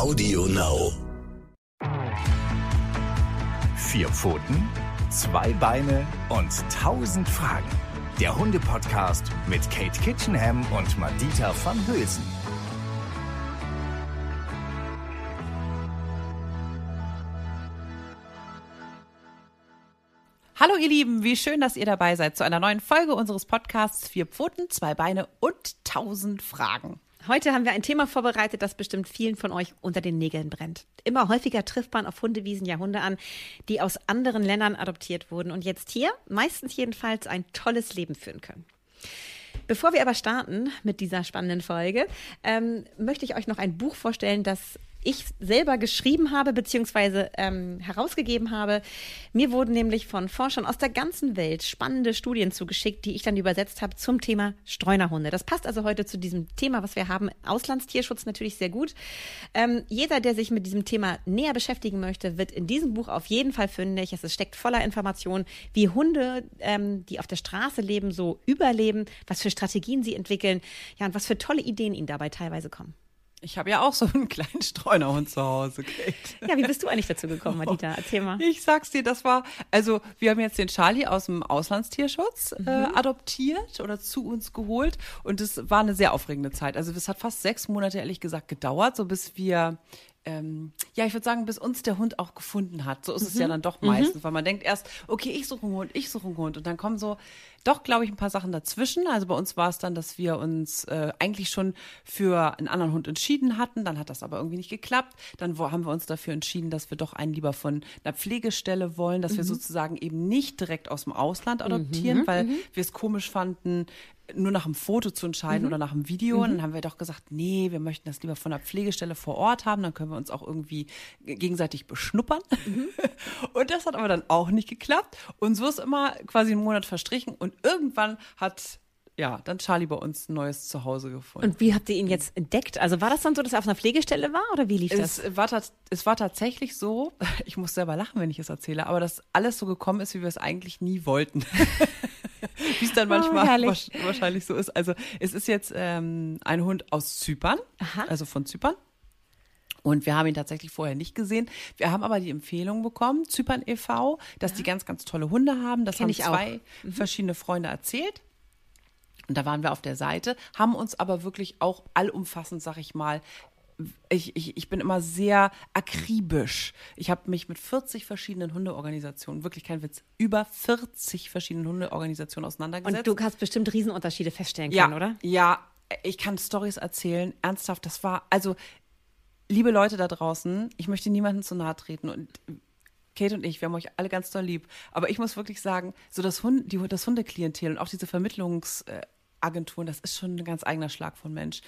Audio Now. Vier Pfoten, zwei Beine und tausend Fragen. Der Hunde-Podcast mit Kate Kitchenham und Madita van Hülsen. Hallo ihr Lieben, wie schön, dass ihr dabei seid zu einer neuen Folge unseres Podcasts Vier Pfoten, zwei Beine und tausend Fragen. Heute haben wir ein Thema vorbereitet, das bestimmt vielen von euch unter den Nägeln brennt. Immer häufiger trifft man auf Hundewiesen ja Hunde an, die aus anderen Ländern adoptiert wurden und jetzt hier, meistens jedenfalls, ein tolles Leben führen können. Bevor wir aber starten mit dieser spannenden Folge, ähm, möchte ich euch noch ein Buch vorstellen, das ich selber geschrieben habe beziehungsweise ähm, herausgegeben habe. Mir wurden nämlich von Forschern aus der ganzen Welt spannende Studien zugeschickt, die ich dann übersetzt habe zum Thema Streunerhunde. Das passt also heute zu diesem Thema, was wir haben. Auslandstierschutz natürlich sehr gut. Ähm, jeder, der sich mit diesem Thema näher beschäftigen möchte, wird in diesem Buch auf jeden Fall fündig. Es steckt voller Informationen, wie Hunde, ähm, die auf der Straße leben, so überleben, was für Strategien sie entwickeln, ja, und was für tolle Ideen ihnen dabei teilweise kommen. Ich habe ja auch so einen kleinen Streunerhund zu Hause, Kate. Ja, wie bist du eigentlich dazu gekommen, Madita? Erzähl mal. Ich sag's dir, das war, also wir haben jetzt den Charlie aus dem Auslandstierschutz äh, Mhm. adoptiert oder zu uns geholt und es war eine sehr aufregende Zeit. Also es hat fast sechs Monate, ehrlich gesagt, gedauert, so bis wir ähm, ja, ich würde sagen, bis uns der Hund auch gefunden hat. So ist es ja Mhm. dann doch meistens, weil man denkt erst, okay, ich suche einen Hund, ich suche einen Hund. Und dann kommen so doch, glaube ich, ein paar Sachen dazwischen. Also bei uns war es dann, dass wir uns äh, eigentlich schon für einen anderen Hund entschieden hatten. Dann hat das aber irgendwie nicht geklappt. Dann wo, haben wir uns dafür entschieden, dass wir doch einen lieber von einer Pflegestelle wollen, dass wir sozusagen eben nicht direkt aus dem Ausland adoptieren, weil wir es komisch fanden, nur nach einem Foto zu entscheiden oder nach einem Video. Und dann haben wir doch gesagt, nee, wir möchten das lieber von der Pflegestelle vor Ort haben. Dann können wir uns auch irgendwie gegenseitig beschnuppern. Und das hat aber dann auch nicht geklappt. Und so ist immer quasi ein Monat verstrichen. Und irgendwann hat ja dann Charlie bei uns ein neues Zuhause gefunden. Und wie habt ihr ihn jetzt entdeckt? Also war das dann so, dass er auf einer Pflegestelle war oder wie lief das? Es war, tat- es war tatsächlich so, ich muss selber lachen, wenn ich es erzähle, aber dass alles so gekommen ist, wie wir es eigentlich nie wollten. wie es dann manchmal herrlich. wasch- wahrscheinlich so ist. Also es ist jetzt ähm, ein Hund aus Zypern, Aha. also von Zypern. Und wir haben ihn tatsächlich vorher nicht gesehen. Wir haben aber die Empfehlung bekommen, Zypern e.V., dass die ganz, ganz tolle Hunde haben. Das Kenn haben zwei verschiedene Freunde erzählt. Und da waren wir auf der Seite, haben uns aber wirklich auch allumfassend, sag ich mal, ich, ich, ich bin immer sehr akribisch. Ich habe mich mit 40 verschiedenen Hundeorganisationen, wirklich kein Witz, über 40 verschiedenen Hundeorganisationen auseinandergesetzt. Und du hast bestimmt Riesenunterschiede feststellen ja, können, oder? Ja, ich kann Stories erzählen. Ernsthaft, das war, also, liebe Leute da draußen, ich möchte niemandem zu nahe treten und Kate und ich, wir haben euch alle ganz doll lieb. Aber ich muss wirklich sagen, so das, Hund, die, das Hundeklientel und auch diese Vermittlungsagenturen, das ist schon ein ganz eigener Schlag von Mensch.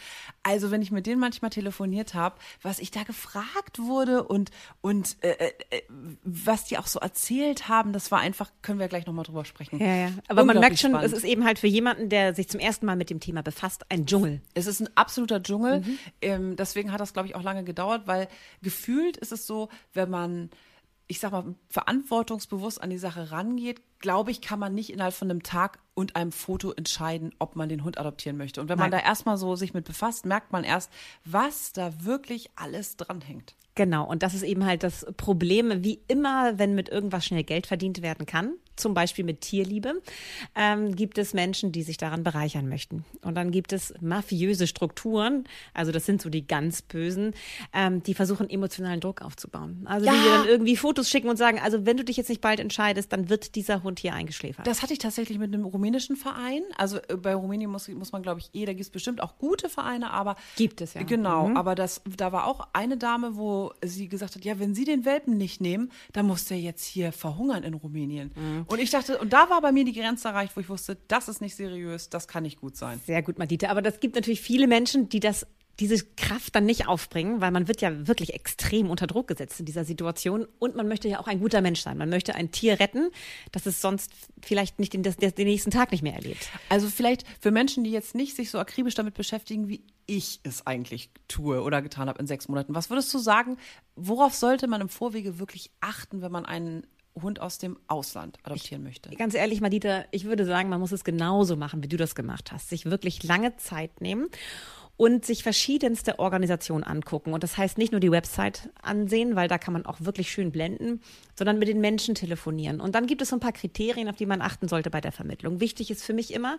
Also, wenn ich mit denen manchmal telefoniert habe, was ich da gefragt wurde und, und äh, äh, was die auch so erzählt haben, das war einfach, können wir gleich nochmal drüber sprechen. Ja, ja. Aber man merkt schon, spannend. es ist eben halt für jemanden, der sich zum ersten Mal mit dem Thema befasst, ein Dschungel. Es ist ein absoluter Dschungel. Mhm. Ähm, deswegen hat das, glaube ich, auch lange gedauert, weil gefühlt ist es so, wenn man, ich sag mal, verantwortungsbewusst an die Sache rangeht, glaube ich, kann man nicht innerhalb von einem Tag und einem Foto entscheiden, ob man den Hund adoptieren möchte. Und wenn man da Nein. erstmal so sich mit befasst, merkt man erst, was da wirklich alles dranhängt. Genau, und das ist eben halt das Problem, wie immer, wenn mit irgendwas schnell Geld verdient werden kann, zum Beispiel mit Tierliebe, ähm, gibt es Menschen, die sich daran bereichern möchten. Und dann gibt es mafiöse Strukturen, also das sind so die ganz Bösen, ähm, die versuchen emotionalen Druck aufzubauen. Also die Ja. dir dann irgendwie Fotos schicken und sagen, also wenn du dich jetzt nicht bald entscheidest, dann wird dieser Hund hier eingeschläfert. Das hatte ich tatsächlich mit einem rumänischen Verein. Also äh, bei Rumänien muss, muss man, glaube ich, eh, da gibt es bestimmt auch gute Vereine, aber. Gibt es, ja. Genau, Mhm. aber das, da war auch eine Dame, wo sie gesagt hat, ja, wenn Sie den Welpen nicht nehmen, dann muss der jetzt hier verhungern in Rumänien. Mhm. Und ich dachte, und da war bei mir die Grenze erreicht, wo ich wusste, das ist nicht seriös, das kann nicht gut sein. Sehr gut, Madita. Aber das gibt natürlich viele Menschen, die das diese Kraft dann nicht aufbringen, weil man wird ja wirklich extrem unter Druck gesetzt in dieser Situation und man möchte ja auch ein guter Mensch sein. Man möchte ein Tier retten, das es sonst vielleicht nicht den, das, den nächsten Tag nicht mehr erlebt. Also vielleicht für Menschen, die jetzt nicht sich so akribisch damit beschäftigen, wie ich es eigentlich tue oder getan habe in sechs Monaten. Was würdest du sagen, worauf sollte man im Vorwege wirklich achten, wenn man einen Hund aus dem Ausland adoptieren möchte? Ganz ehrlich, Madita, ich würde sagen, man muss es genauso machen, wie du das gemacht hast. Sich wirklich lange Zeit nehmen und sich verschiedenste Organisationen angucken. Und das heißt nicht nur die Website ansehen, weil da kann man auch wirklich schön blenden, sondern mit den Menschen telefonieren. Und dann gibt es so ein paar Kriterien, auf die man achten sollte bei der Vermittlung. Wichtig ist für mich immer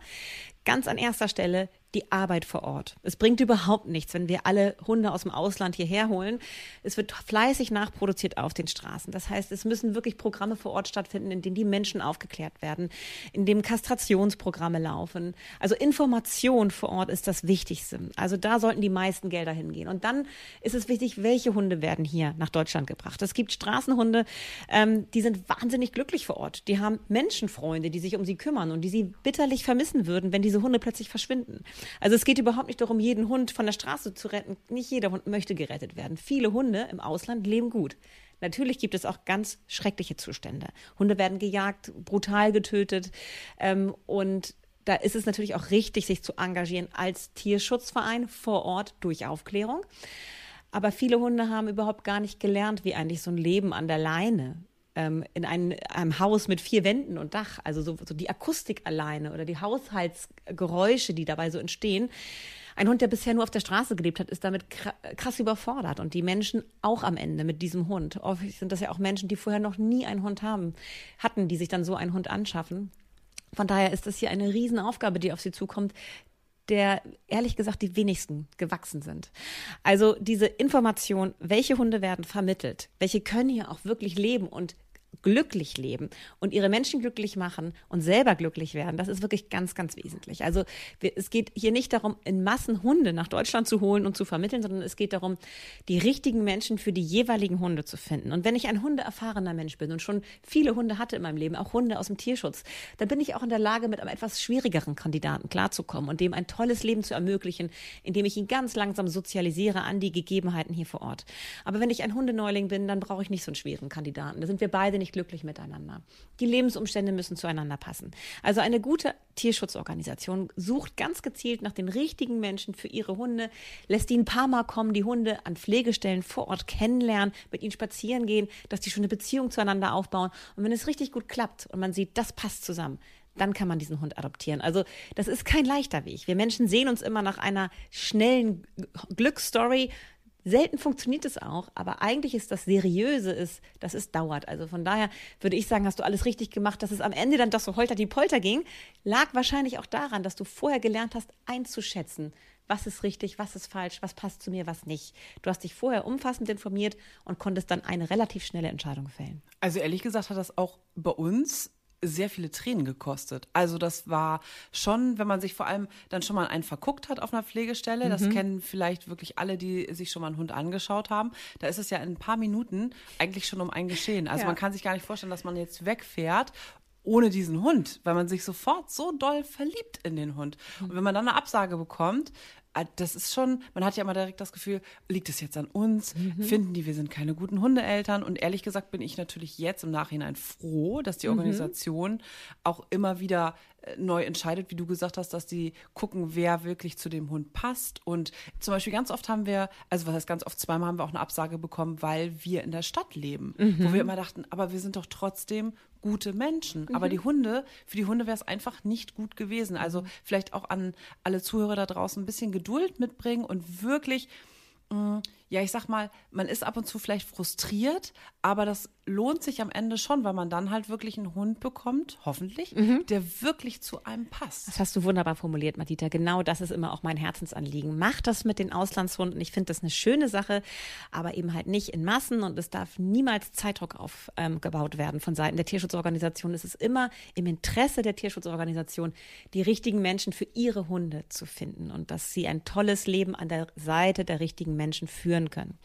ganz an erster Stelle die Arbeit vor Ort. Es bringt überhaupt nichts, wenn wir alle Hunde aus dem Ausland hierher holen. Es wird fleißig nachproduziert auf den Straßen. Das heißt, es müssen wirklich Programme vor Ort stattfinden, in denen die Menschen aufgeklärt werden, in dem Kastrationsprogramme laufen. Also Information vor Ort ist das Wichtigste. Also da sollten die meisten Gelder hingehen. Und dann ist es wichtig, welche Hunde werden hier nach Deutschland gebracht. Es gibt Straßenhunde, ähm, die sind wahnsinnig glücklich vor Ort. Die haben Menschenfreunde, die sich um sie kümmern und die sie bitterlich vermissen würden, wenn diese Hunde plötzlich verschwinden. Also es geht überhaupt nicht darum, jeden Hund von der Straße zu retten. Nicht jeder Hund möchte gerettet werden. Viele Hunde im Ausland leben gut. Natürlich gibt es auch ganz schreckliche Zustände. Hunde werden gejagt, brutal getötet. Ähm, und da ist es natürlich auch richtig, sich zu engagieren als Tierschutzverein vor Ort durch Aufklärung. Aber viele Hunde haben überhaupt gar nicht gelernt, wie eigentlich so ein Leben an der Leine ähm, in ein, einem Haus mit vier Wänden und Dach, also so, so die Akustik alleine oder die Haushaltsgeräusche, die dabei so entstehen. Ein Hund, der bisher nur auf der Straße gelebt hat, ist damit krass überfordert. Und die Menschen auch am Ende mit diesem Hund. Oft sind das ja auch Menschen, die vorher noch nie einen Hund haben, hatten, die sich dann so einen Hund anschaffen. Von daher ist das hier eine Riesenaufgabe, die auf sie zukommt, der ehrlich gesagt die wenigsten gewachsen sind. Also diese Information, welche Hunde werden vermittelt, welche können hier auch wirklich leben und glücklich leben und ihre Menschen glücklich machen und selber glücklich werden, das ist wirklich ganz, ganz wesentlich. Also es geht hier nicht darum, in Massen Hunde nach Deutschland zu holen und zu vermitteln, sondern es geht darum, die richtigen Menschen für die jeweiligen Hunde zu finden. Und wenn ich ein hundeerfahrener Mensch bin und schon viele Hunde hatte in meinem Leben, auch Hunde aus dem Tierschutz, dann bin ich auch in der Lage, mit einem etwas schwierigeren Kandidaten klarzukommen und dem ein tolles Leben zu ermöglichen, indem ich ihn ganz langsam sozialisiere an die Gegebenheiten hier vor Ort. Aber wenn ich ein Hundeneuling bin, dann brauche ich nicht so einen schweren Kandidaten. Da sind wir beide nicht glücklich miteinander. Die Lebensumstände müssen zueinander passen. Also eine gute Tierschutzorganisation sucht ganz gezielt nach den richtigen Menschen für ihre Hunde, lässt die ein paar Mal kommen, die Hunde an Pflegestellen vor Ort kennenlernen, mit ihnen spazieren gehen, dass die schon eine Beziehung zueinander aufbauen. Und wenn es richtig gut klappt und man sieht, das passt zusammen, dann kann man diesen Hund adoptieren. Also das ist kein leichter Weg. Wir Menschen sehen uns immer nach einer schnellen Glücksstory, Selten funktioniert es auch, aber eigentlich ist das Seriöse, ist, dass es dauert. Also von daher würde ich sagen, hast du alles richtig gemacht, dass es am Ende dann doch so holter die Polter ging, lag wahrscheinlich auch daran, dass du vorher gelernt hast, einzuschätzen, was ist richtig, was ist falsch, was passt zu mir, was nicht. Du hast dich vorher umfassend informiert und konntest dann eine relativ schnelle Entscheidung fällen. Also ehrlich gesagt hat das auch bei uns sehr viele Tränen gekostet. Also das war schon, wenn man sich vor allem dann schon mal einen verguckt hat auf einer Pflegestelle, mhm. das kennen vielleicht wirklich alle, die sich schon mal einen Hund angeschaut haben, da ist es ja in ein paar Minuten eigentlich schon um ein Geschehen. Also ja. man kann sich gar nicht vorstellen, dass man jetzt wegfährt ohne diesen Hund, weil man sich sofort so doll verliebt in den Hund. Und wenn man dann eine Absage bekommt, das ist schon, man hat ja immer direkt das Gefühl, liegt es jetzt an uns? Mhm. Finden die, wir sind keine guten Hundeeltern? Und ehrlich gesagt bin ich natürlich jetzt im Nachhinein froh, dass die mhm. Organisation mhm. auch immer wieder neu entscheidet, wie du gesagt hast, dass die gucken, wer wirklich zu dem Hund passt. Und zum Beispiel ganz oft haben wir, also was heißt ganz oft, zweimal haben wir auch eine Absage bekommen, weil wir in der Stadt leben, mhm. wo wir immer dachten, aber wir sind doch trotzdem gute Menschen. Mhm. Aber die Hunde, für die Hunde wäre es einfach nicht gut gewesen. Also mhm. vielleicht auch an alle Zuhörer da draußen ein bisschen Geduld mitbringen und wirklich mm, ja, ich sag mal, man ist ab und zu vielleicht frustriert, aber das lohnt sich am Ende schon, weil man dann halt wirklich einen Hund bekommt, hoffentlich, mhm. der wirklich zu einem passt. Das hast du wunderbar formuliert, Madita. Genau das ist immer auch mein Herzensanliegen. Mach das mit den Auslandshunden. Ich finde das eine schöne Sache, aber eben halt nicht in Massen und es darf niemals Zeitdruck aufgebaut ähm, werden von Seiten der Tierschutzorganisation. Es ist immer im Interesse der Tierschutzorganisation, die richtigen Menschen für ihre Hunde zu finden und dass sie ein tolles Leben an der Seite der richtigen Menschen führen können.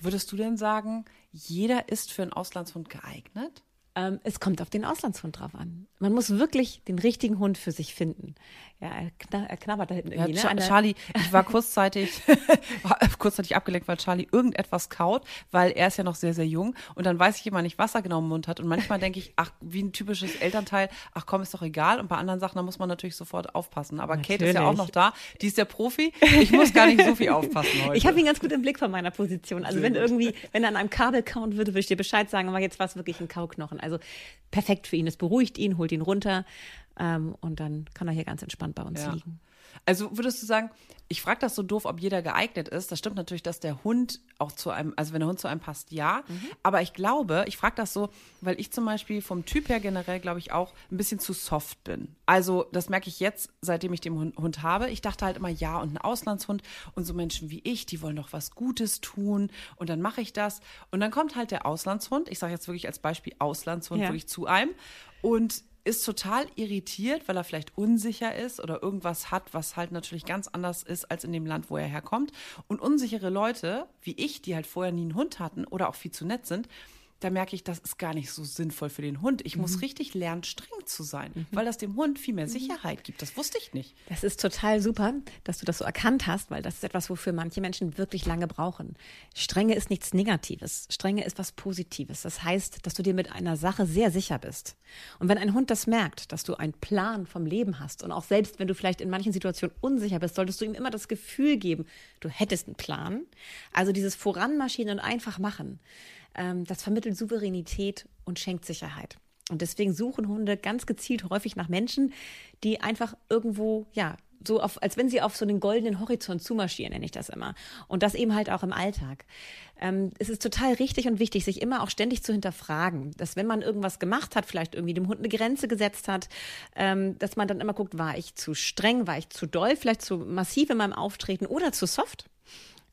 Würdest du denn sagen, jeder ist für einen Auslandshund geeignet? Ähm, es kommt auf den Auslandshund drauf an. Man muss wirklich den richtigen Hund für sich finden. Ja, er, kn er knabbert da hinten irgendwie. Ja, ne? Charlie, ich war kurzzeitig, kurzzeitig abgelenkt, weil Charlie irgendetwas kaut, weil er ist ja noch sehr, sehr jung. Und dann weiß ich immer nicht, was er genau im Mund hat. Und manchmal denke ich, ach, wie ein typisches Elternteil, ach komm, ist doch egal. Und bei anderen Sachen, da muss man natürlich sofort aufpassen. Aber natürlich. Kate ist ja auch noch da. Die ist der Profi. Ich muss gar nicht so viel aufpassen heute. Ich habe ihn ganz gut im Blick von meiner Position. Also sehr wenn gut. irgendwie, wenn er an einem Kabel kauen würde, würde ich dir Bescheid sagen, aber jetzt war es wirklich ein Kauknochen. Also perfekt für ihn. Es beruhigt ihn, holt ihn runter ähm, und dann kann er hier ganz entspannt bei uns ja. liegen. Also würdest du sagen, ich frage das so doof, ob jeder geeignet ist. Das stimmt natürlich, dass der Hund auch zu einem, also wenn der Hund zu einem passt, ja. Mhm. Aber ich glaube, ich frage das so, weil ich zum Beispiel vom Typ her generell, glaube ich, auch ein bisschen zu soft bin. Also das merke ich jetzt, seitdem ich den Hund habe. Ich dachte halt immer, ja, und ein Auslandshund und so Menschen wie ich, die wollen doch was Gutes tun und dann mache ich das. Und dann kommt halt der Auslandshund, ich sage jetzt wirklich als Beispiel Auslandshund, ja. wirklich zu einem. Und ist total irritiert, weil er vielleicht unsicher ist oder irgendwas hat, was halt natürlich ganz anders ist als in dem Land, wo er herkommt. Und unsichere Leute, wie ich, die halt vorher nie einen Hund hatten oder auch viel zu nett sind, da merke ich, das ist gar nicht so sinnvoll für den Hund. Ich mhm. muss richtig lernen, streng zu sein, mhm. weil das dem Hund viel mehr mhm. Sicherheit gibt. Das wusste ich nicht. Das ist total super, dass du das so erkannt hast, weil das ist etwas, wofür manche Menschen wirklich lange brauchen. Strenge ist nichts Negatives. Strenge ist was Positives. Das heißt, dass du dir mit einer Sache sehr sicher bist. Und wenn ein Hund das merkt, dass du einen Plan vom Leben hast und auch selbst, wenn du vielleicht in manchen Situationen unsicher bist, solltest du ihm immer das Gefühl geben, du hättest einen Plan. Also dieses Voranmarschieren und einfach machen das vermittelt Souveränität und schenkt Sicherheit. Und deswegen suchen Hunde ganz gezielt häufig nach Menschen, die einfach irgendwo, ja, so auf, als wenn sie auf so einen goldenen Horizont zumarschieren, nenne ich das immer. Und das eben halt auch im Alltag. Ähm, es ist total richtig und wichtig, sich immer auch ständig zu hinterfragen, dass wenn man irgendwas gemacht hat, vielleicht irgendwie dem Hund eine Grenze gesetzt hat, ähm, dass man dann immer guckt, war ich zu streng, war ich zu doll, vielleicht zu massiv in meinem Auftreten oder zu soft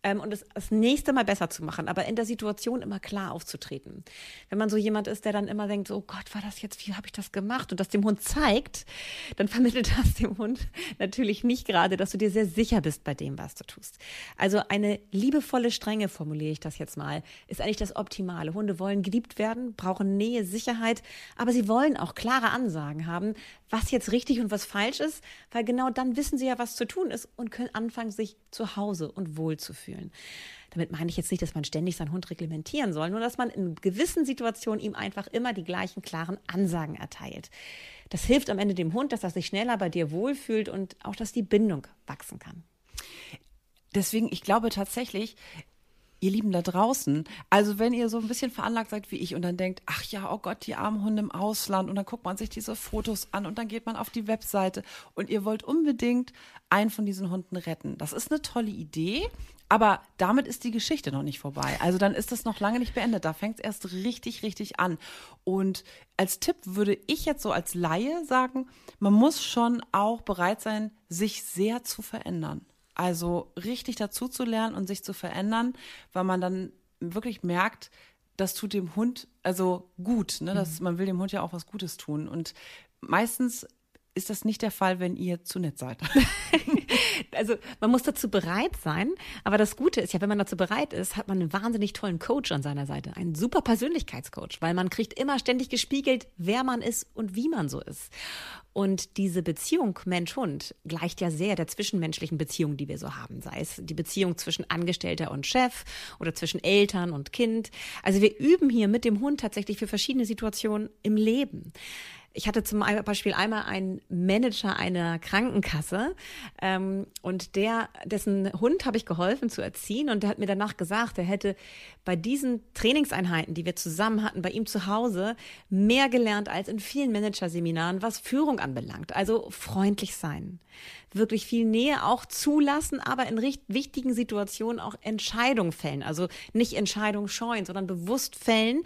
ähm, und es das nächste Mal besser zu machen, aber in der Situation immer klar aufzutreten. Wenn man so jemand ist, der dann immer denkt, oh Gott, war das jetzt, wie habe ich das gemacht? Und das dem Hund zeigt, dann vermittelt das dem Hund natürlich nicht gerade, dass du dir sehr sicher bist bei dem, was du tust. Also eine liebevolle Strenge, formuliere ich das jetzt mal, ist eigentlich das Optimale. Hunde wollen geliebt werden, brauchen Nähe, Sicherheit, aber sie wollen auch klare Ansagen haben, was jetzt richtig und was falsch ist, weil genau dann wissen sie ja, was zu tun ist und können anfangen, sich zu Hause und wohl zu fühlen. Damit meine ich jetzt nicht, dass man ständig seinen Hund reglementieren soll, nur dass man in gewissen Situationen ihm einfach immer die gleichen klaren Ansagen erteilt. Das hilft am Ende dem Hund, dass er sich schneller bei dir wohlfühlt und auch, dass die Bindung wachsen kann. Deswegen, ich glaube tatsächlich, ihr Lieben da draußen, also wenn ihr so ein bisschen veranlagt seid wie ich und dann denkt, ach ja, oh Gott, die armen Hunde im Ausland und dann guckt man sich diese Fotos an und dann geht man auf die Webseite und ihr wollt unbedingt einen von diesen Hunden retten. Das ist eine tolle Idee, aber damit ist die Geschichte noch nicht vorbei. Also dann ist das noch lange nicht beendet. Da fängt es erst richtig, richtig an. Und als Tipp würde ich jetzt so als Laie sagen, man muss schon auch bereit sein, sich sehr zu verändern. Also richtig dazu zu lernen und sich zu verändern, weil man dann wirklich merkt, das tut dem Hund also gut. Ne? Das, mhm. Man will dem Hund ja auch was Gutes tun. Und meistens ist das nicht der Fall, wenn ihr zu nett seid. also man muss dazu bereit sein, aber das Gute ist ja, wenn man dazu bereit ist, hat man einen wahnsinnig tollen Coach an seiner Seite, einen super Persönlichkeitscoach, weil man kriegt immer ständig gespiegelt, wer man ist und wie man so ist. Und diese Beziehung Mensch-Hund gleicht ja sehr der zwischenmenschlichen Beziehung, die wir so haben, sei es die Beziehung zwischen Angestellter und Chef oder zwischen Eltern und Kind. Also wir üben hier mit dem Hund tatsächlich für verschiedene Situationen im Leben. Ich hatte zum Beispiel einmal einen Manager einer Krankenkasse ähm, und der, dessen Hund habe ich geholfen zu erziehen und der hat mir danach gesagt, er hätte bei diesen Trainingseinheiten, die wir zusammen hatten, bei ihm zu Hause, mehr gelernt als in vielen Managerseminaren, was Führung anbelangt. Also freundlich sein, wirklich viel Nähe auch zulassen, aber in wichtigen Situationen auch Entscheidungen fällen. Also nicht Entscheidungen scheuen, sondern bewusst fällen.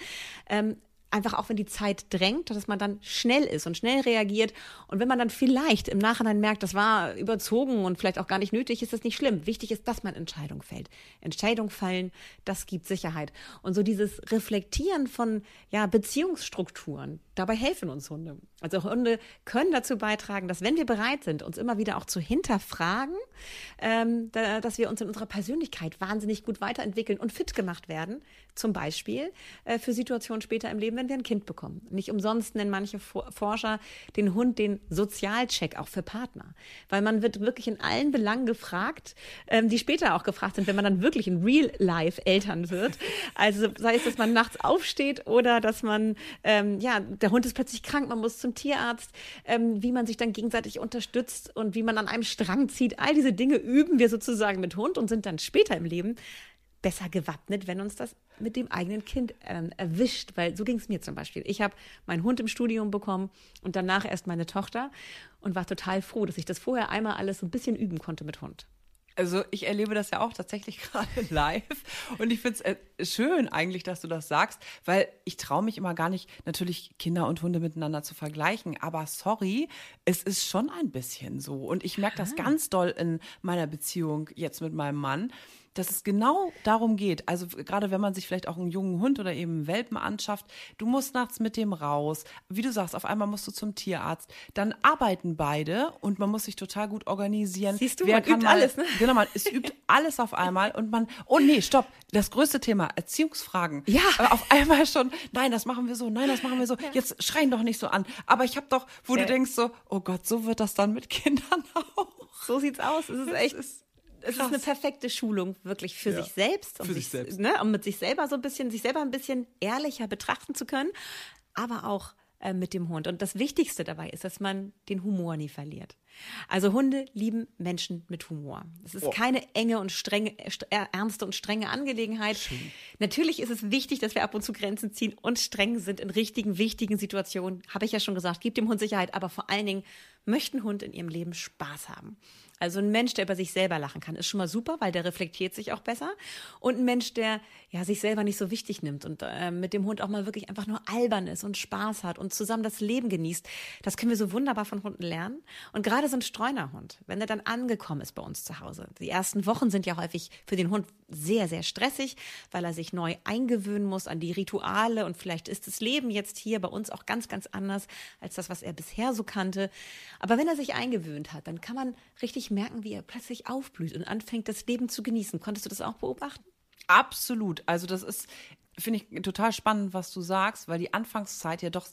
Ähm, einfach auch wenn die Zeit drängt, dass man dann schnell ist und schnell reagiert. Und wenn man dann vielleicht im Nachhinein merkt, das war überzogen und vielleicht auch gar nicht nötig, ist das nicht schlimm. Wichtig ist, dass man Entscheidungen fällt. Entscheidungen fallen, das gibt Sicherheit. Und so dieses Reflektieren von ja, Beziehungsstrukturen, dabei helfen uns Hunde. Also Hunde können dazu beitragen, dass wenn wir bereit sind, uns immer wieder auch zu hinterfragen, ähm, da, dass wir uns in unserer Persönlichkeit wahnsinnig gut weiterentwickeln und fit gemacht werden. Zum Beispiel äh, für Situationen später im Leben, wenn wir ein Kind bekommen. Nicht umsonst nennen manche Forscher den Hund den Sozialcheck auch für Partner. Weil man wird wirklich in allen Belangen gefragt, ähm, die später auch gefragt sind, wenn man dann wirklich in Real Life Eltern wird. Also sei es, dass man nachts aufsteht oder dass man, ähm, ja, der Hund ist plötzlich krank, man muss zum Tierarzt, ähm, wie man sich dann gegenseitig unterstützt und wie man an einem Strang zieht. All diese Dinge üben wir sozusagen mit Hund und sind dann später im Leben besser gewappnet, wenn uns das mit dem eigenen Kind ähm, erwischt. Weil so ging es mir zum Beispiel. Ich habe meinen Hund im Studium bekommen und danach erst meine Tochter und war total froh, dass ich das vorher einmal alles so ein bisschen üben konnte mit Hund. Also ich erlebe das ja auch tatsächlich gerade live. Und ich finde es äh, schön eigentlich, dass du das sagst, weil ich traue mich immer gar nicht, natürlich Kinder und Hunde miteinander zu vergleichen, aber sorry, es ist schon ein bisschen so. Und ich merke das ganz doll in meiner Beziehung jetzt mit meinem Mann dass es genau darum geht. Also gerade wenn man sich vielleicht auch einen jungen Hund oder eben einen Welpen anschafft, du musst nachts mit dem raus. Wie du sagst, auf einmal musst du zum Tierarzt. Dann arbeiten beide und man muss sich total gut organisieren. Siehst du, Wer man kann übt mal, alles, ne? Genau, man, es übt alles auf einmal und man, oh nee, stopp, das größte Thema, Erziehungsfragen. Ja. Aber auf einmal schon, nein, das machen wir so, nein, das machen wir so. Jetzt schreien doch nicht so an. Aber ich habe doch, wo Ja. du denkst so, oh Gott, so wird das dann mit Kindern auch. So sieht's aus. Es ist echt. Es ist es ist eine perfekte Schulung wirklich für Ja. sich selbst, um Für sich, sich selbst. Ne, um mit sich selber so ein bisschen, sich selber ein bisschen ehrlicher betrachten zu können, aber auch äh, mit dem Hund. Und das Wichtigste dabei ist, dass man den Humor nie verliert. Also Hunde lieben Menschen mit Humor. Es ist Oh. keine enge und strenge, äh, st- ernste und strenge Angelegenheit. Natürlich ist es wichtig, dass wir ab und zu Grenzen ziehen und streng sind in richtigen, wichtigen Situationen. Habe ich ja schon gesagt, gibt dem Hund Sicherheit, aber vor allen Dingen möchte ein Hund in ihrem Leben Spaß haben. Also ein Mensch, der über sich selber lachen kann, ist schon mal super, weil der reflektiert sich auch besser. Und ein Mensch, der ja sich selber nicht so wichtig nimmt und äh, mit dem Hund auch mal wirklich einfach nur albern ist und Spaß hat und zusammen das Leben genießt, das können wir so wunderbar von Hunden lernen. Und gerade so ein Streunerhund, wenn er dann angekommen ist bei uns zu Hause. Die ersten Wochen sind ja häufig für den Hund sehr, sehr stressig, weil er sich neu eingewöhnen muss an die Rituale und vielleicht ist das Leben jetzt hier bei uns auch ganz, ganz anders als das, was er bisher so kannte. Aber wenn er sich eingewöhnt hat, dann kann man richtig merken, wie er plötzlich aufblüht und anfängt, das Leben zu genießen. Konntest du das auch beobachten? Absolut. Also das ist, finde ich, total spannend, was du sagst, weil die Anfangszeit ja doch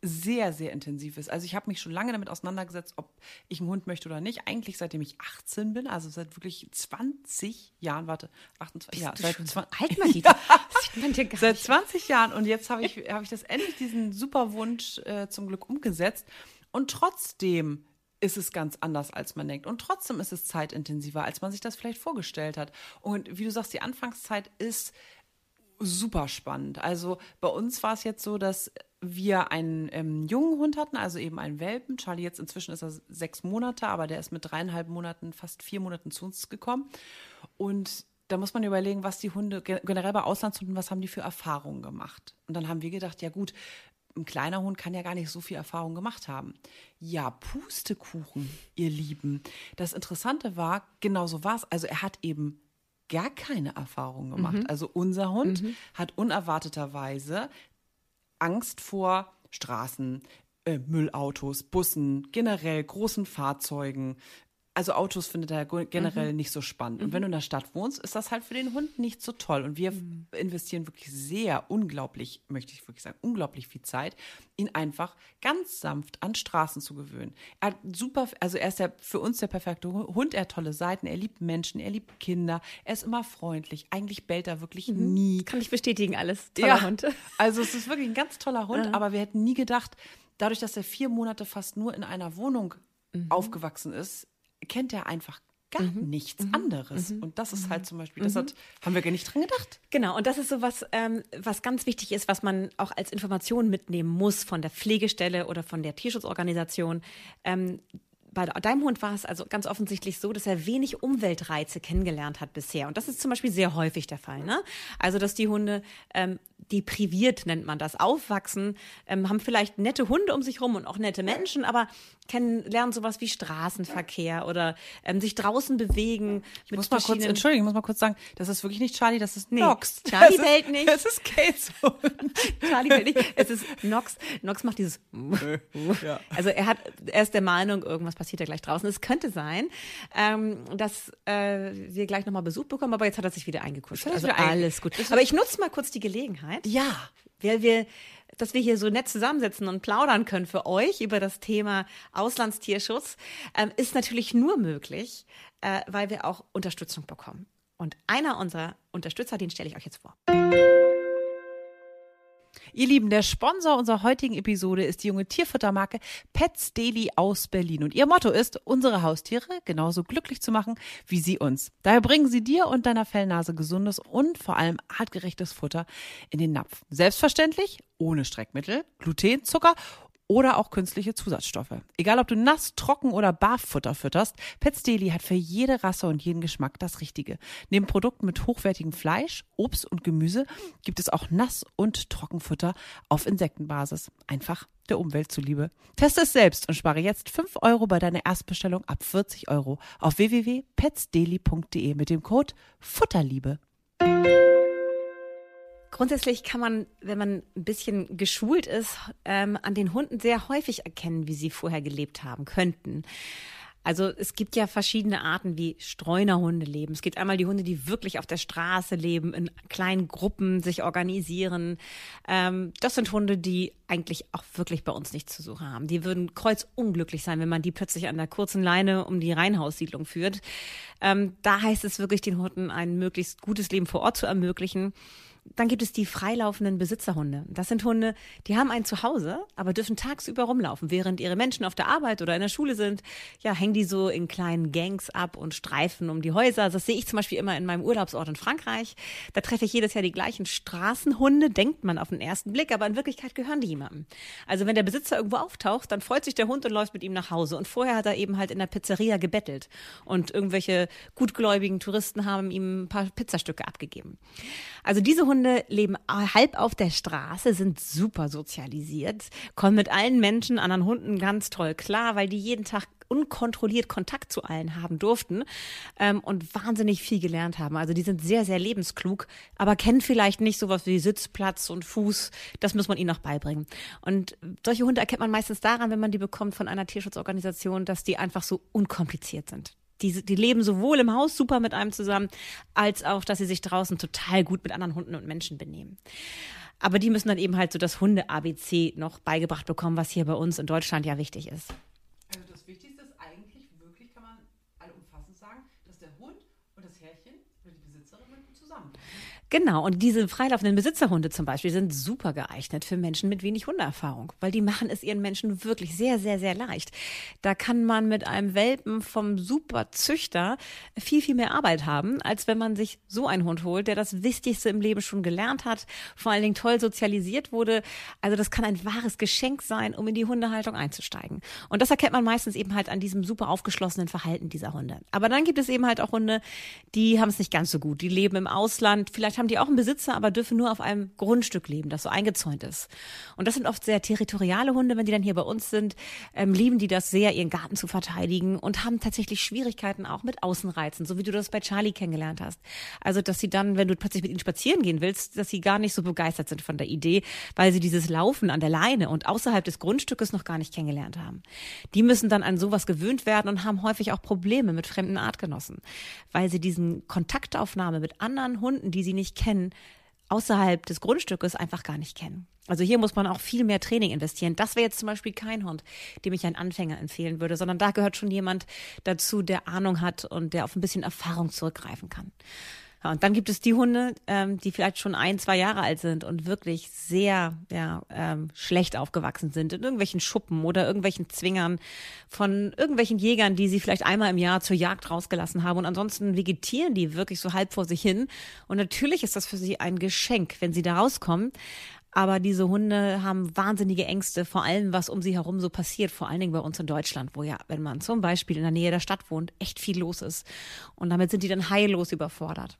sehr, sehr intensiv ist. Also ich habe mich schon lange damit auseinandergesetzt, ob ich einen Hund möchte oder nicht. Eigentlich seitdem ich 18 bin, also seit wirklich 20 Jahren, warte, 28, ja, du seit schon so 20, alt, Madita? Das sieht man dir gar Seit nicht. 20 Jahren und jetzt habe ich, habe ich das endlich, diesen super Wunsch äh, zum Glück umgesetzt. Und trotzdem ist es ganz anders, als man denkt. Und trotzdem ist es zeitintensiver, als man sich das vielleicht vorgestellt hat. Und wie du sagst, die Anfangszeit ist super spannend. Also bei uns war es jetzt so, dass wir einen ähm, jungen Hund hatten, also eben einen Welpen. Charlie jetzt inzwischen ist er sechs Monate, aber der ist mit dreieinhalb Monaten, fast vier Monaten zu uns gekommen. Und da muss man überlegen, was die Hunde, ge- generell bei Auslandshunden, was haben die für Erfahrungen gemacht? Und dann haben wir gedacht, ja gut, ein kleiner Hund kann ja gar nicht so viel Erfahrung gemacht haben. Ja, Pustekuchen, ihr Lieben. Das Interessante war, genau so war es. Also er hat eben gar keine Erfahrung gemacht. Also unser Hund hat unerwarteterweise Angst vor Straßen, äh, Müllautos, Bussen, generell großen Fahrzeugen. Also Autos findet er ge- generell nicht so spannend. Und wenn du in der Stadt wohnst, ist das halt für den Hund nicht so toll. Und wir investieren wirklich sehr, unglaublich, möchte ich wirklich sagen, unglaublich viel Zeit, ihn einfach ganz sanft an Straßen zu gewöhnen. Er hat super, also er ist der, für uns der perfekte Hund. Er hat tolle Seiten, er liebt Menschen, er liebt Kinder, er ist immer freundlich. Eigentlich bellt er wirklich nie. Kann ich bestätigen, alles. Toller Hund. Also es ist wirklich ein ganz toller Hund, aber wir hätten nie gedacht, dadurch, dass er vier Monate fast nur in einer Wohnung Mhm. aufgewachsen ist, kennt er einfach gar nichts Mhm. anderes. Und das ist halt zum Beispiel, das hat, haben wir gar nicht dran gedacht. Genau, und das ist so was, ähm, was ganz wichtig ist, was man auch als Information mitnehmen muss von der Pflegestelle oder von der Tierschutzorganisation. Ähm, bei deinem Hund war es also ganz offensichtlich so, dass er wenig Umweltreize kennengelernt hat bisher. Und das ist zum Beispiel sehr häufig der Fall. Ne? Also, dass die Hunde ähm, depriviert, nennt man das, aufwachsen, ähm, haben vielleicht nette Hunde um sich rum und auch nette Menschen, aber kennen, lernen sowas wie Straßenverkehr oder ähm, sich draußen bewegen. Ich muss mal kurz, Entschuldigung, ich muss mal kurz sagen, das ist wirklich nicht Charlie, das ist Nee, Nox. Charlie das bellt ist, nicht. Das ist Kates Hund. Charlie will nicht. Es ist Nox. Nox macht dieses. Ja. Also er hat, er ist der Meinung, irgendwas passiert ja gleich draußen. Es könnte sein, ähm, dass äh, wir gleich nochmal Besuch bekommen, aber jetzt hat er sich wieder eingekuschelt. Also er wieder alles gut. Aber ich nutze mal kurz die Gelegenheit, Ja. weil wir, dass wir hier so nett zusammensitzen und plaudern können für euch über das Thema Auslandstierschutz, ähm, ist natürlich nur möglich, äh, weil wir auch Unterstützung bekommen. Und einer unserer Unterstützer, den stelle ich euch jetzt vor. Ihr Lieben, der Sponsor unserer heutigen Episode ist die junge Tierfuttermarke Pets Daily aus Berlin. Und ihr Motto ist, unsere Haustiere genauso glücklich zu machen wie sie uns. Daher bringen sie dir und deiner Fellnase gesundes und vor allem artgerechtes Futter in den Napf. Selbstverständlich ohne Streckmittel, Gluten, Zucker oder auch künstliche Zusatzstoffe. Egal ob du nass, trocken oder Barfutter fütterst, Pets Daily hat für jede Rasse und jeden Geschmack das Richtige. Neben Produkten mit hochwertigem Fleisch, Obst und Gemüse gibt es auch Nass- und Trockenfutter auf Insektenbasis. Einfach der Umwelt zuliebe. Teste es selbst und spare jetzt 5 Euro bei deiner Erstbestellung ab 40 Euro auf www.petsdaily.de mit dem Code Futterliebe. Grundsätzlich kann man, wenn man ein bisschen geschult ist, ähm, an den Hunden sehr häufig erkennen, wie sie vorher gelebt haben könnten. Also es gibt ja verschiedene Arten, wie Streunerhunde leben. Es gibt einmal die Hunde, die wirklich auf der Straße leben, in kleinen Gruppen sich organisieren. Ähm, das sind Hunde, die eigentlich auch wirklich bei uns nichts zu suchen haben. Die würden kreuzunglücklich sein, wenn man die plötzlich an der kurzen Leine um die Reihenhaussiedlung führt. Ähm, da heißt es wirklich, den Hunden ein möglichst gutes Leben vor Ort zu ermöglichen. Dann gibt es die freilaufenden Besitzerhunde. Das sind Hunde, die haben ein Zuhause, aber dürfen tagsüber rumlaufen. Während ihre Menschen auf der Arbeit oder in der Schule sind, ja, hängen die so in kleinen Gangs ab und streifen um die Häuser. Das sehe ich zum Beispiel immer in meinem Urlaubsort in Frankreich. Da treffe ich jedes Jahr die gleichen Straßenhunde, denkt man auf den ersten Blick, aber in Wirklichkeit gehören die jemandem. Also wenn der Besitzer irgendwo auftaucht, dann freut sich der Hund und läuft mit ihm nach Hause. Und vorher hat er eben halt in der Pizzeria gebettelt und irgendwelche gutgläubigen Touristen haben ihm ein paar Pizzastücke abgegeben. Also diese Hunde Hunde leben halb auf der Straße, sind super sozialisiert, kommen mit allen Menschen, anderen Hunden ganz toll klar, weil die jeden Tag unkontrolliert Kontakt zu allen haben durften ähm, und wahnsinnig viel gelernt haben. Also die sind sehr, sehr lebensklug, aber kennen vielleicht nicht sowas wie Sitzplatz und Fuß. Das muss man ihnen noch beibringen. Und solche Hunde erkennt man meistens daran, wenn man die bekommt von einer Tierschutzorganisation, dass die einfach so unkompliziert sind. Die, die leben sowohl im Haus super mit einem zusammen, als auch, dass sie sich draußen total gut mit anderen Hunden und Menschen benehmen. Aber die müssen dann eben halt so das Hunde-ABC noch beigebracht bekommen, was hier bei uns in Deutschland ja wichtig ist. Also das Wichtigste ist eigentlich wirklich, kann man allumfassend sagen, dass der Hund und das Herrchen oder die Besitzerin gut zusammen. Genau, und diese freilaufenden Besitzerhunde zum Beispiel sind super geeignet für Menschen mit wenig Hundeerfahrung, weil die machen es ihren Menschen wirklich sehr, sehr, sehr leicht. Da kann man mit einem Welpen vom Superzüchter viel, viel mehr Arbeit haben, als wenn man sich so einen Hund holt, der das Wichtigste im Leben schon gelernt hat, vor allen Dingen toll sozialisiert wurde. Also das kann ein wahres Geschenk sein, um in die Hundehaltung einzusteigen. Und das erkennt man meistens eben halt an diesem super aufgeschlossenen Verhalten dieser Hunde. Aber dann gibt es eben halt auch Hunde, die haben es nicht ganz so gut. Die leben im Ausland, vielleicht haben die auch einen Besitzer, aber dürfen nur auf einem Grundstück leben, das so eingezäunt ist. Und das sind oft sehr territoriale Hunde, wenn die dann hier bei uns sind, ähm, lieben die das sehr, ihren Garten zu verteidigen und haben tatsächlich Schwierigkeiten auch mit Außenreizen, so wie du das bei Charlie kennengelernt hast. Also, dass sie dann, wenn du plötzlich mit ihnen spazieren gehen willst, dass sie gar nicht so begeistert sind von der Idee, weil sie dieses Laufen an der Leine und außerhalb des Grundstückes noch gar nicht kennengelernt haben. Die müssen dann an sowas gewöhnt werden und haben häufig auch Probleme mit fremden Artgenossen, weil sie diesen Kontaktaufnahme mit anderen Hunden, die sie nicht kennen, außerhalb des Grundstückes einfach gar nicht kennen. Also hier muss man auch viel mehr Training investieren. Das wäre jetzt zum Beispiel kein Hund, dem ich einen Anfänger empfehlen würde, sondern da gehört schon jemand dazu, der Ahnung hat und der auf ein bisschen Erfahrung zurückgreifen kann. Ja, und dann gibt es die Hunde, ähm, die vielleicht schon ein, zwei Jahre alt sind und wirklich sehr ja, ähm, schlecht aufgewachsen sind in irgendwelchen Schuppen oder irgendwelchen Zwingern von irgendwelchen Jägern, die sie vielleicht einmal im Jahr zur Jagd rausgelassen haben. Und ansonsten vegetieren die wirklich so halb vor sich hin. Und natürlich ist das für sie ein Geschenk, wenn sie da rauskommen. Aber diese Hunde haben wahnsinnige Ängste, vor allem was um sie herum so passiert, vor allen Dingen bei uns in Deutschland, wo ja, wenn man zum Beispiel in der Nähe der Stadt wohnt, echt viel los ist. Und damit sind die dann heillos überfordert.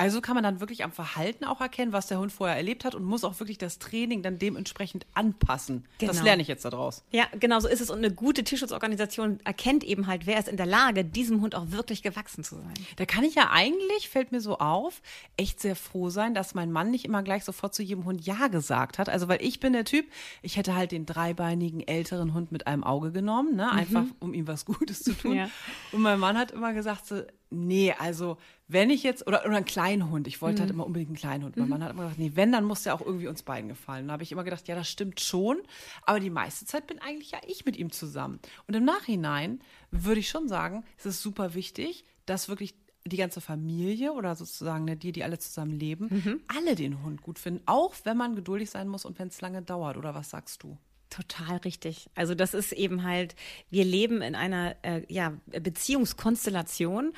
Also kann man dann wirklich am Verhalten auch erkennen, was der Hund vorher erlebt hat und muss auch wirklich das Training dann dementsprechend anpassen. Genau. Das lerne ich jetzt daraus. Ja, genau so ist es. Und eine gute Tierschutzorganisation erkennt eben halt, wer ist in der Lage, diesem Hund auch wirklich gewachsen zu sein. Da kann ich ja eigentlich, fällt mir so auf, echt sehr froh sein, dass mein Mann nicht immer gleich sofort zu jedem Hund Ja gesagt hat. Also weil ich bin der Typ, ich hätte halt den dreibeinigen älteren Hund mit einem Auge genommen, ne? einfach mhm. um ihm was Gutes zu tun. Ja. Und mein Mann hat immer gesagt so, nee, also wenn ich jetzt, oder, oder einen kleinen Hund, ich wollte halt mhm. halt immer unbedingt einen kleinen Hund. Mein mhm. Mann hat immer gesagt, nee, wenn, dann muss der auch irgendwie uns beiden gefallen. Da habe ich immer gedacht, ja, das stimmt schon, aber die meiste Zeit bin eigentlich ja ich mit ihm zusammen. Und im Nachhinein würde ich schon sagen, es ist super wichtig, dass wirklich die ganze Familie oder sozusagen ne, die, die alle zusammen leben, alle den Hund gut finden, auch wenn man geduldig sein muss und wenn es lange dauert. Oder was sagst du? Total richtig. Also das ist eben halt, wir leben in einer äh, ja, Beziehungskonstellation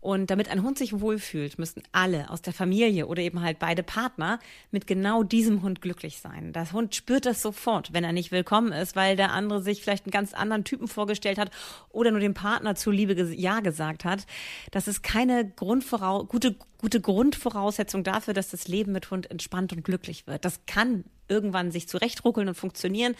und damit ein Hund sich wohlfühlt, müssen alle aus der Familie oder eben halt beide Partner mit genau diesem Hund glücklich sein. Das Hund spürt das sofort, wenn er nicht willkommen ist, weil der andere sich vielleicht einen ganz anderen Typen vorgestellt hat oder nur dem Partner zuliebe Ja gesagt hat. Das ist keine Grundvorau gute, gute Grundvoraussetzung dafür, dass das Leben mit Hund entspannt und glücklich wird. Das kann irgendwann sich zurechtruckeln und funktionieren.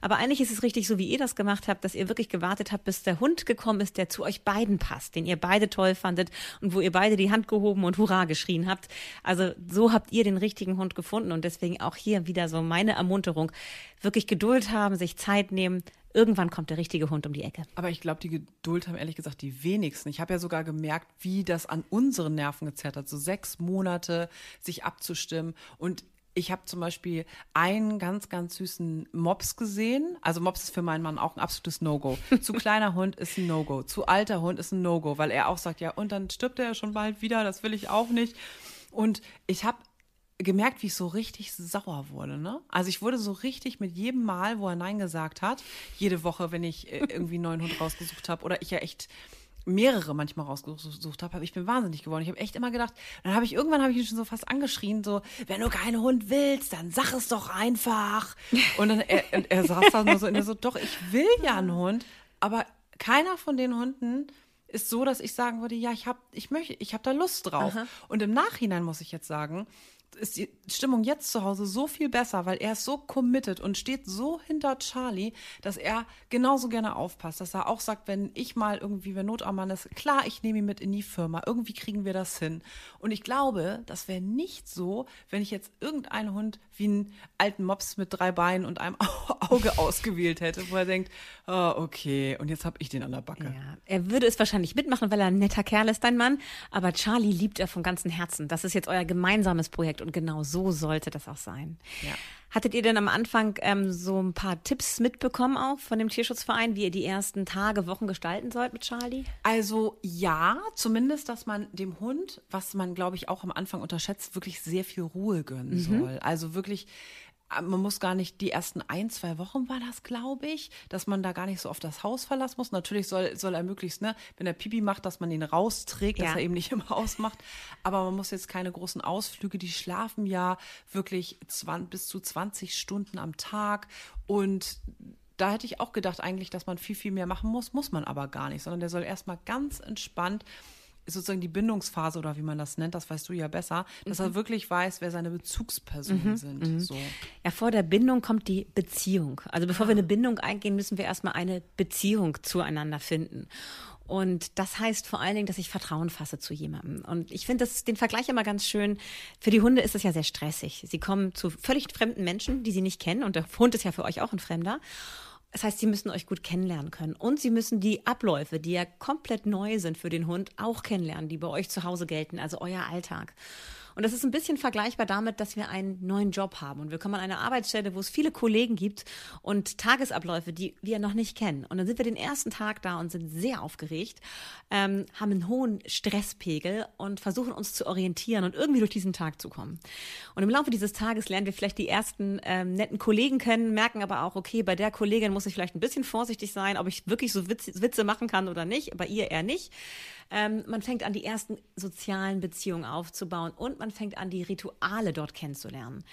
Aber eigentlich ist es richtig, so wie ihr das gemacht habt, dass ihr wirklich gewartet habt, bis der Hund gekommen ist, der zu euch beiden passt, den ihr beide toll fandet und wo ihr beide die Hand gehoben und Hurra geschrien habt. Also so habt ihr den richtigen Hund gefunden und deswegen auch hier wieder so meine Ermunterung. Wirklich Geduld haben, sich Zeit nehmen. Irgendwann kommt der richtige Hund um die Ecke. Aber ich glaube, die Geduld haben ehrlich gesagt die wenigsten. Ich habe ja sogar gemerkt, wie das an unseren Nerven gezerrt hat, so sechs Monate sich abzustimmen. Und ich habe zum Beispiel einen ganz, ganz süßen Mops gesehen. Also Mops ist für meinen Mann auch ein absolutes No-Go. Zu kleiner Hund ist ein No-Go. Zu alter Hund ist ein No-Go, weil er auch sagt, ja, und dann stirbt er ja schon bald wieder, das will ich auch nicht. Und ich habe gemerkt, wie ich so richtig sauer wurde. Ne? Also ich wurde so richtig mit jedem Mal, wo er Nein gesagt hat, jede Woche, wenn ich äh, irgendwie einen neuen Hund rausgesucht habe oder ich ja echt mehrere manchmal rausgesucht habe, ich bin wahnsinnig geworden. Ich habe echt immer gedacht, dann habe ich irgendwann habe ich ihn schon so fast angeschrien, so wenn du keinen Hund willst, dann sag es doch einfach. Und dann er, er saß da nur so in der so, doch ich will ja einen Hund, aber keiner von den Hunden ist so, dass ich sagen würde, ja, ich habe ich möchte, ich habe da Lust drauf. Aha. Und im Nachhinein muss ich jetzt sagen, ist die Stimmung jetzt zu Hause so viel besser, weil er ist so committed und steht so hinter Charlie, dass er genauso gerne aufpasst, dass er auch sagt, wenn ich mal irgendwie, wenn Not am Mann ist, klar, ich nehme ihn mit in die Firma, irgendwie kriegen wir das hin. Und ich glaube, das wäre nicht so, wenn ich jetzt irgendeinen Hund wie einen alten Mops mit drei Beinen und einem Auge ausgewählt hätte, wo er denkt, oh, okay, und jetzt habe ich den an der Backe. Ja, er würde es wahrscheinlich mitmachen, weil er ein netter Kerl ist, dein Mann, aber Charlie liebt er von ganzem Herzen. Das ist jetzt euer gemeinsames Projekt und genau so sollte das auch sein. Ja. Hattet ihr denn am Anfang ähm, so ein paar Tipps mitbekommen auch von dem Tierschutzverein, wie ihr die ersten Tage, Wochen gestalten sollt mit Charlie? Also ja, zumindest, dass man dem Hund, was man glaube ich auch am Anfang unterschätzt, wirklich sehr viel Ruhe gönnen mhm. soll. Also wirklich man muss gar nicht, die ersten ein, zwei Wochen war das, glaube ich, dass man da gar nicht so oft das Haus verlassen muss. Natürlich soll, soll er möglichst, ne, wenn er Pipi macht, dass man ihn rausträgt, ja. dass er eben nicht im Haus macht. Aber man muss jetzt keine großen Ausflüge, die schlafen ja wirklich 20, bis zu 20 Stunden am Tag und da hätte ich auch gedacht eigentlich, dass man viel, viel mehr machen muss, muss man aber gar nicht, sondern der soll erstmal ganz entspannt sozusagen die Bindungsphase oder wie man das nennt, das weißt du ja besser, dass mhm. er wirklich weiß, wer seine Bezugspersonen mhm. sind. Mhm. So. Ja, vor der Bindung kommt die Beziehung. Also bevor ah. wir eine Bindung eingehen, müssen wir erstmal eine Beziehung zueinander finden. Und das heißt vor allen Dingen, dass ich Vertrauen fasse zu jemandem. Und ich finde den Vergleich immer ganz schön. Für die Hunde ist es ja sehr stressig. Sie kommen zu völlig fremden Menschen, die sie nicht kennen. Und der Hund ist ja für euch auch ein Fremder. Das heißt, sie müssen euch gut kennenlernen können. Und sie müssen die Abläufe, die ja komplett neu sind für den Hund, auch kennenlernen, die bei euch zu Hause gelten, also euer Alltag. Und das ist ein bisschen vergleichbar damit, dass wir einen neuen Job haben. Und wir kommen an eine Arbeitsstelle, wo es viele Kollegen gibt und Tagesabläufe, die wir noch nicht kennen. Und dann sind wir den ersten Tag da und sind sehr aufgeregt, ähm, haben einen hohen Stresspegel und versuchen uns zu orientieren und irgendwie durch diesen Tag zu kommen. Und im Laufe dieses Tages lernen wir vielleicht die ersten ähm, netten Kollegen kennen, merken aber auch, okay, bei der Kollegin muss ich vielleicht ein bisschen vorsichtig sein, ob ich wirklich so Witze, Witze machen kann oder nicht, bei ihr eher nicht. Ähm, man fängt an, die ersten sozialen Beziehungen aufzubauen und man fängt an, die Rituale dort kennenzulernen.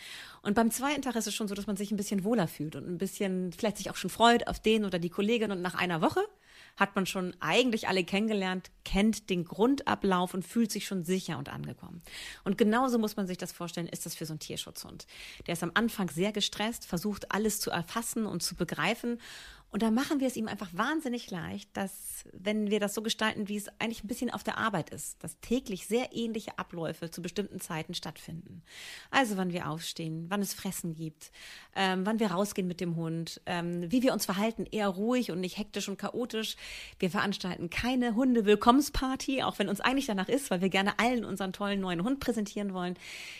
Und beim zweiten Tag ist es schon so, dass man sich ein bisschen wohler fühlt und ein bisschen, vielleicht sich auch schon freut auf den oder die Kollegin und nach einer Woche hat man schon eigentlich alle kennengelernt, kennt den Grundablauf und fühlt sich schon sicher und angekommen. Und genauso muss man sich das vorstellen, ist das für so einen Tierschutzhund. Der ist am Anfang sehr gestresst, versucht alles zu erfassen und zu begreifen und da machen wir es ihm einfach wahnsinnig leicht, dass, wenn wir das so gestalten, wie es eigentlich ein bisschen auf der Arbeit ist, dass täglich sehr ähnliche Abläufe zu bestimmten Zeiten stattfinden. Also wann wir aufstehen, wann es Fressen gibt, ähm, wann wir rausgehen mit dem Hund, ähm, wie wir uns verhalten, eher ruhig und nicht hektisch und chaotisch. Wir veranstalten keine Hunde-Willkommensparty, auch wenn uns eigentlich danach ist, weil wir gerne allen unseren tollen neuen Hund präsentieren wollen.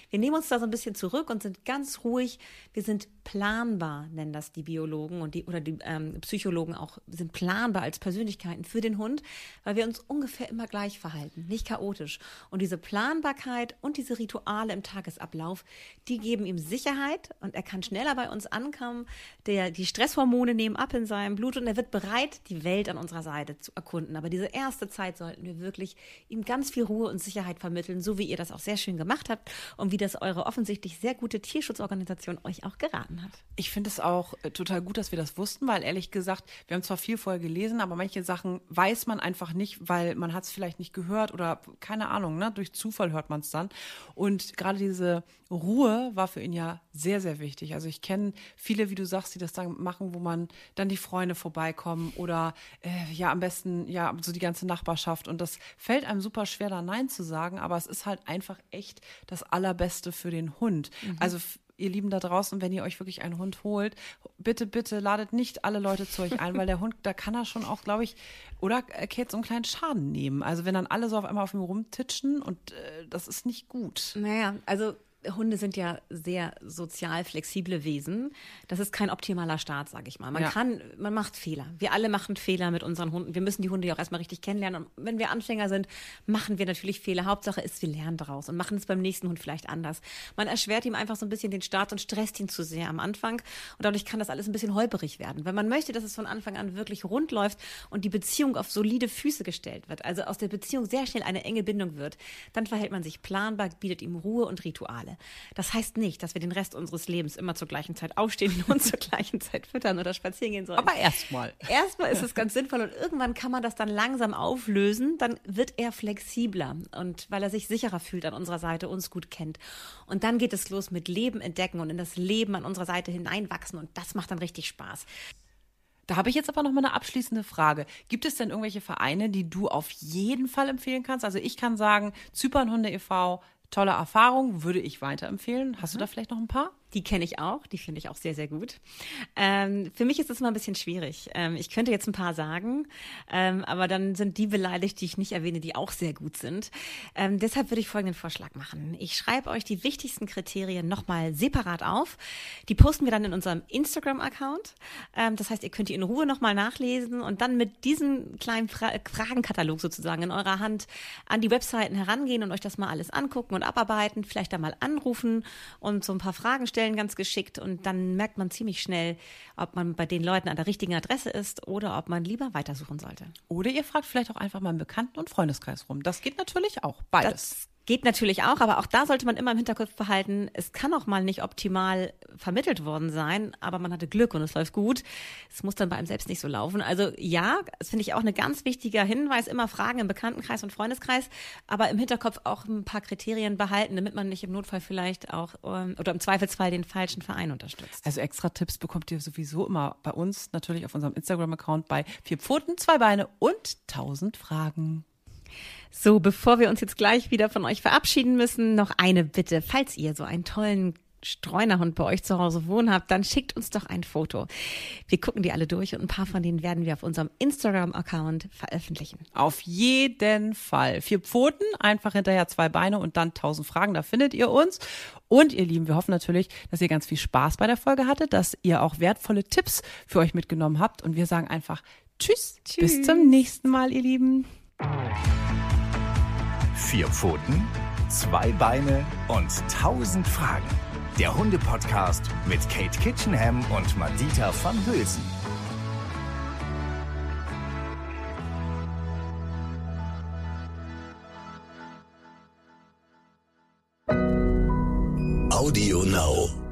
Wir nehmen uns da so ein bisschen zurück und sind ganz ruhig. Wir sind planbar, nennen das die Biologen und die oder die ähm, Psychologen auch, sind planbar als Persönlichkeiten für den Hund, weil wir uns ungefähr immer gleich verhalten, nicht chaotisch. Und diese Planbarkeit und diese Rituale im Tagesablauf, die geben ihm Sicherheit und er kann schneller bei uns ankommen. Der, die Stresshormone nehmen ab in seinem Blut und er wird bereit, die Welt an unserer Seite zu erkunden. Aber diese erste Zeit sollten wir wirklich ihm ganz viel Ruhe und Sicherheit vermitteln, so wie ihr das auch sehr schön gemacht habt und wie das eure offensichtlich sehr gute Tierschutzorganisation euch auch geraten hat. Ich finde es auch äh, total gut, dass wir das wussten, weil ehrlich gesagt, wir haben zwar viel vorher gelesen, aber manche Sachen weiß man einfach nicht, weil man hat es vielleicht nicht gehört oder keine Ahnung, ne? durch Zufall hört man es dann. Und gerade diese Ruhe war für ihn ja sehr, sehr wichtig. Also ich kenne viele, wie du sagst, die das dann machen, wo man dann die Freunde vorbeikommen oder äh, ja am besten ja so die ganze Nachbarschaft. Und das fällt einem super schwer, da Nein zu sagen, aber es ist halt einfach echt das Allerbeste für den Hund. Mhm. Also ihr Lieben da draußen, wenn ihr euch wirklich einen Hund holt, bitte, bitte ladet nicht alle Leute zu euch ein, weil der Hund, da kann er schon auch, glaube ich, oder Kate so einen kleinen Schaden nehmen. Also wenn dann alle so auf einmal auf ihm rumtitschen und äh, das ist nicht gut. Naja, also Hunde sind ja sehr sozial flexible Wesen. Das ist kein optimaler Start, sage ich mal. Man ja. kann, man macht Fehler. Wir alle machen Fehler mit unseren Hunden. Wir müssen die Hunde ja auch erstmal richtig kennenlernen. Und wenn wir Anfänger sind, machen wir natürlich Fehler. Hauptsache ist, wir lernen daraus und machen es beim nächsten Hund vielleicht anders. Man erschwert ihm einfach so ein bisschen den Start und stresst ihn zu sehr am Anfang. Und dadurch kann das alles ein bisschen holperig werden. Wenn man möchte, dass es von Anfang an wirklich rund läuft und die Beziehung auf solide Füße gestellt wird, also aus der Beziehung sehr schnell eine enge Bindung wird, dann verhält man sich planbar, bietet ihm Ruhe und Rituale. Das heißt nicht, dass wir den Rest unseres Lebens immer zur gleichen Zeit aufstehen und zur gleichen Zeit füttern oder spazieren gehen sollen. Aber erstmal. Erstmal ist es ganz sinnvoll und irgendwann kann man das dann langsam auflösen. Dann wird er flexibler und weil er sich sicherer fühlt an unserer Seite, uns gut kennt. Und dann geht es los mit Leben entdecken und in das Leben an unserer Seite hineinwachsen und das macht dann richtig Spaß. Da habe ich jetzt aber noch mal eine abschließende Frage. Gibt es denn irgendwelche Vereine, die du auf jeden Fall empfehlen kannst? Also ich kann sagen, Zypernhunde e.V., tolle Erfahrung, würde ich weiterempfehlen. Hast mhm. du da vielleicht noch ein paar? Die kenne ich auch, die finde ich auch sehr, sehr gut. Ähm, für mich ist es immer ein bisschen schwierig. Ähm, ich könnte jetzt ein paar sagen, ähm, aber dann sind die beleidigt, die ich nicht erwähne, die auch sehr gut sind. Ähm, deshalb würde ich folgenden Vorschlag machen. Ich schreibe euch die wichtigsten Kriterien nochmal separat auf. Die posten wir dann in unserem Instagram-Account. Ähm, das heißt, ihr könnt die in Ruhe nochmal nachlesen und dann mit diesem kleinen Fra Fragenkatalog sozusagen in eurer Hand an die Webseiten herangehen und euch das mal alles angucken und abarbeiten, vielleicht da mal anrufen und so ein paar Fragen stellen Stellen ganz geschickt und dann merkt man ziemlich schnell, ob man bei den Leuten an der richtigen Adresse ist oder ob man lieber weitersuchen sollte. Oder ihr fragt vielleicht auch einfach mal im Bekannten- und Freundeskreis rum. Das geht natürlich auch, beides. Das Geht natürlich auch, aber auch da sollte man immer im Hinterkopf behalten, es kann auch mal nicht optimal vermittelt worden sein, aber man hatte Glück und es läuft gut. Es muss dann bei einem selbst nicht so laufen. Also ja, das finde ich auch ein ganz wichtiger Hinweis, immer Fragen im Bekanntenkreis und Freundeskreis, aber im Hinterkopf auch ein paar Kriterien behalten, damit man nicht im Notfall vielleicht auch ähm, oder im Zweifelsfall den falschen Verein unterstützt. Also extra Tipps bekommt ihr sowieso immer bei uns, natürlich auf unserem Instagram-Account bei Vier Pfoten, Zwei Beine und tausend Fragen. So, bevor wir uns jetzt gleich wieder von euch verabschieden müssen, noch eine Bitte. Falls ihr so einen tollen Streunerhund bei euch zu Hause wohnen habt, dann schickt uns doch ein Foto. Wir gucken die alle durch und ein paar von denen werden wir auf unserem Instagram-Account veröffentlichen. Auf jeden Fall. Vier Pfoten, einfach hinterher zwei Beine und dann tausend Fragen, da findet ihr uns. Und ihr Lieben, wir hoffen natürlich, dass ihr ganz viel Spaß bei der Folge hattet, dass ihr auch wertvolle Tipps für euch mitgenommen habt und wir sagen einfach Tschüss, Tschüss. bis zum nächsten Mal, ihr Lieben. Vier Pfoten, zwei Beine und tausend Fragen. Der Hunde-Podcast mit Kate Kitchenham und Madita van Hülsen. Audio Now.